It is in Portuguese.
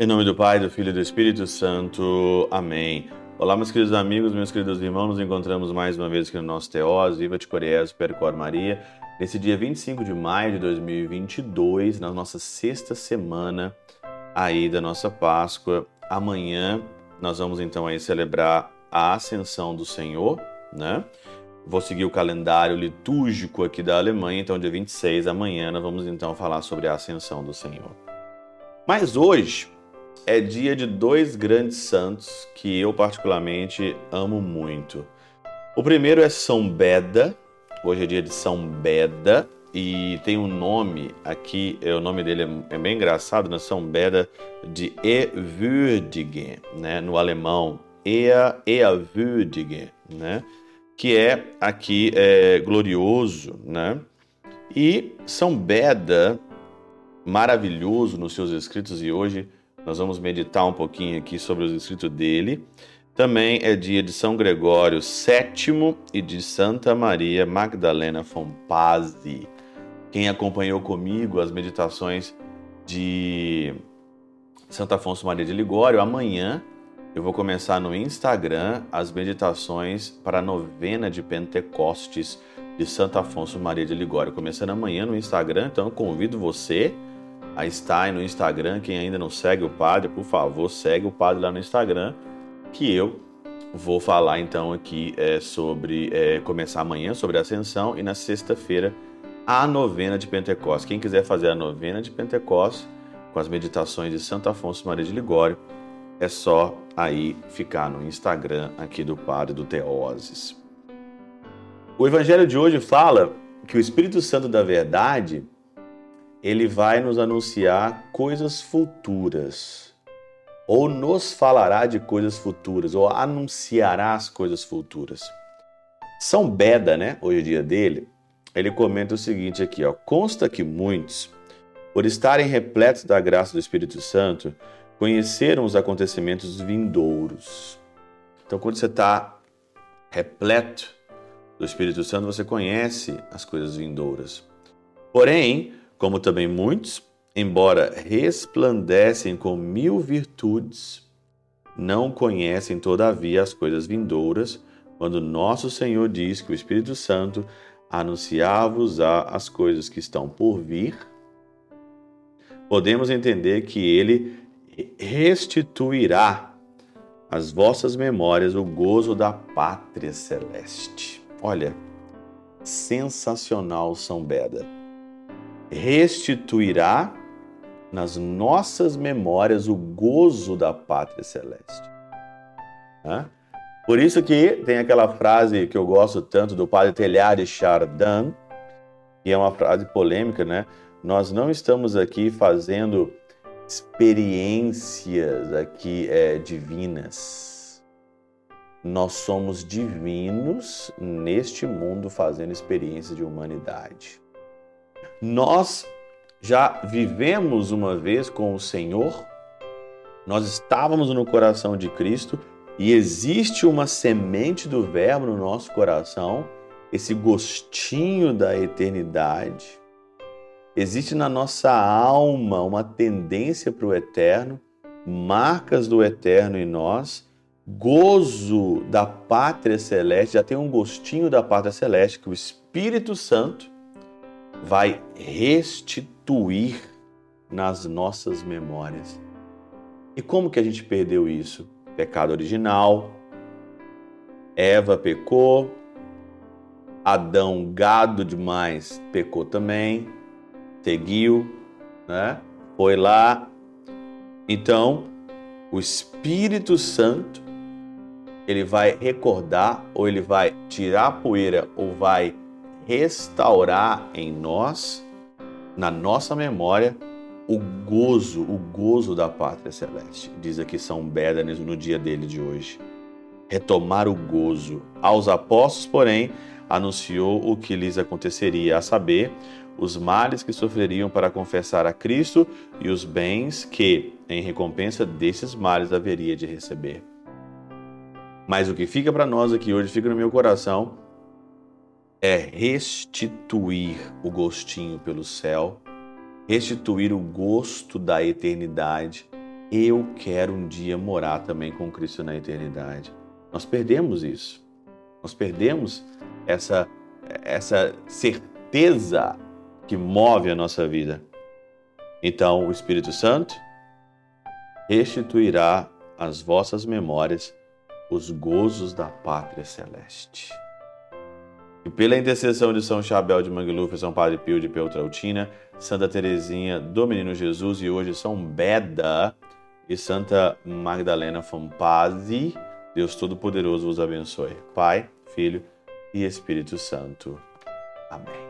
Em nome do Pai, do Filho e do Espírito Santo. Amém. Olá, meus queridos amigos, meus queridos irmãos, nos encontramos mais uma vez aqui no nosso Teós, Viva de Coriés, Percor Maria, nesse dia 25 de maio de 2022, na nossa sexta semana aí da nossa Páscoa. Amanhã nós vamos então aí celebrar a Ascensão do Senhor, né? Vou seguir o calendário litúrgico aqui da Alemanha, então dia 26, amanhã nós vamos então falar sobre a Ascensão do Senhor. Mas hoje é dia de dois grandes santos que eu particularmente amo muito. O primeiro é São Beda, hoje é dia de São Beda, e tem um nome aqui, é, o nome dele é, é bem engraçado, né? São Beda de Ehrwürdige, né? No alemão, Ehrwürdige, né? Que é aqui é, glorioso, né? E São Beda, maravilhoso nos seus escritos, e hoje nós vamos meditar um pouquinho aqui sobre os escritos dele. Também é dia de São Gregório VII e de Santa Maria Magdalena von Pazzi. Quem acompanhou comigo as meditações de Santo Afonso Maria de Ligório, amanhã eu vou começar no Instagram as meditações para a novena de Pentecostes de Santo Afonso Maria de Ligório. Começando amanhã no Instagram, então eu convido você a estar no Instagram. Quem ainda não segue o padre, por favor, segue o padre lá no Instagram, que eu vou falar então aqui é, sobre é, começar amanhã sobre a ascensão e na sexta-feira a novena de Pentecostes. Quem quiser fazer a novena de Pentecostes com as meditações de Santo Afonso Maria de Ligório, é só aí ficar no Instagram aqui do Padre do Teoses. O Evangelho de hoje fala que o Espírito Santo da Verdade ele vai nos anunciar coisas futuras, ou nos falará de coisas futuras, ou anunciará as coisas futuras. São Beda, né, hoje é dia dele, ele comenta o seguinte aqui, ó: consta que muitos, por estarem repletos da graça do Espírito Santo, conheceram os acontecimentos vindouros. Então, quando você está repleto do Espírito Santo, você conhece as coisas vindouras. Porém, como também muitos, embora resplandecem com mil virtudes, não conhecem todavia as coisas vindouras, quando nosso Senhor diz que o Espírito Santo anunciava-vos as coisas que estão por vir, podemos entender que ele restituirá às vossas memórias o gozo da pátria celeste. Olha, sensacional São Beda restituirá nas nossas memórias o gozo da pátria celeste. Por isso que tem aquela frase que eu gosto tanto do padre Telhar de Chardin, que é uma frase polêmica, né? Nós não estamos aqui fazendo experiências aqui é, divinas. Nós somos divinos neste mundo fazendo experiências de humanidade. Nós já vivemos uma vez com o Senhor, nós estávamos no coração de Cristo e existe uma semente do Verbo no nosso coração, esse gostinho da eternidade. Existe na nossa alma uma tendência para o eterno, marcas do eterno em nós, gozo da pátria celeste, já tem um gostinho da pátria celeste que o Espírito Santo vai restituir nas nossas memórias. E como que a gente perdeu isso? Pecado original, Eva pecou, Adão, gado demais, pecou também, seguiu, né? Foi lá. Então, o Espírito Santo, ele vai recordar, ou ele vai tirar a poeira, ou vai restaurar em nós, na nossa memória, o gozo, o gozo da pátria celeste. Diz aqui São Beda no dia dele de hoje. Retomar o gozo. Aos apóstolos, porém, anunciou o que lhes aconteceria, a saber, os males que sofreriam para confessar a Cristo e os bens que, em recompensa desses males, haveria de receber. Mas o que fica para nós aqui hoje, fica no meu coração, é restituir o gostinho pelo céu, restituir o gosto da eternidade. Eu quero um dia morar também com Cristo na eternidade. Nós perdemos isso. Nós perdemos essa, essa certeza que move a nossa vida. Então, o Espírito Santo restituirá às vossas memórias os gozos da pátria celeste. E pela intercessão de São Chabel de Mangluf, São Padre Pio de Peltrautina, Santa Teresinha do Menino Jesus e hoje São Beda e Santa Magdalena Fompazzi, Deus Todo-Poderoso vos abençoe. Pai, Filho e Espírito Santo. Amém.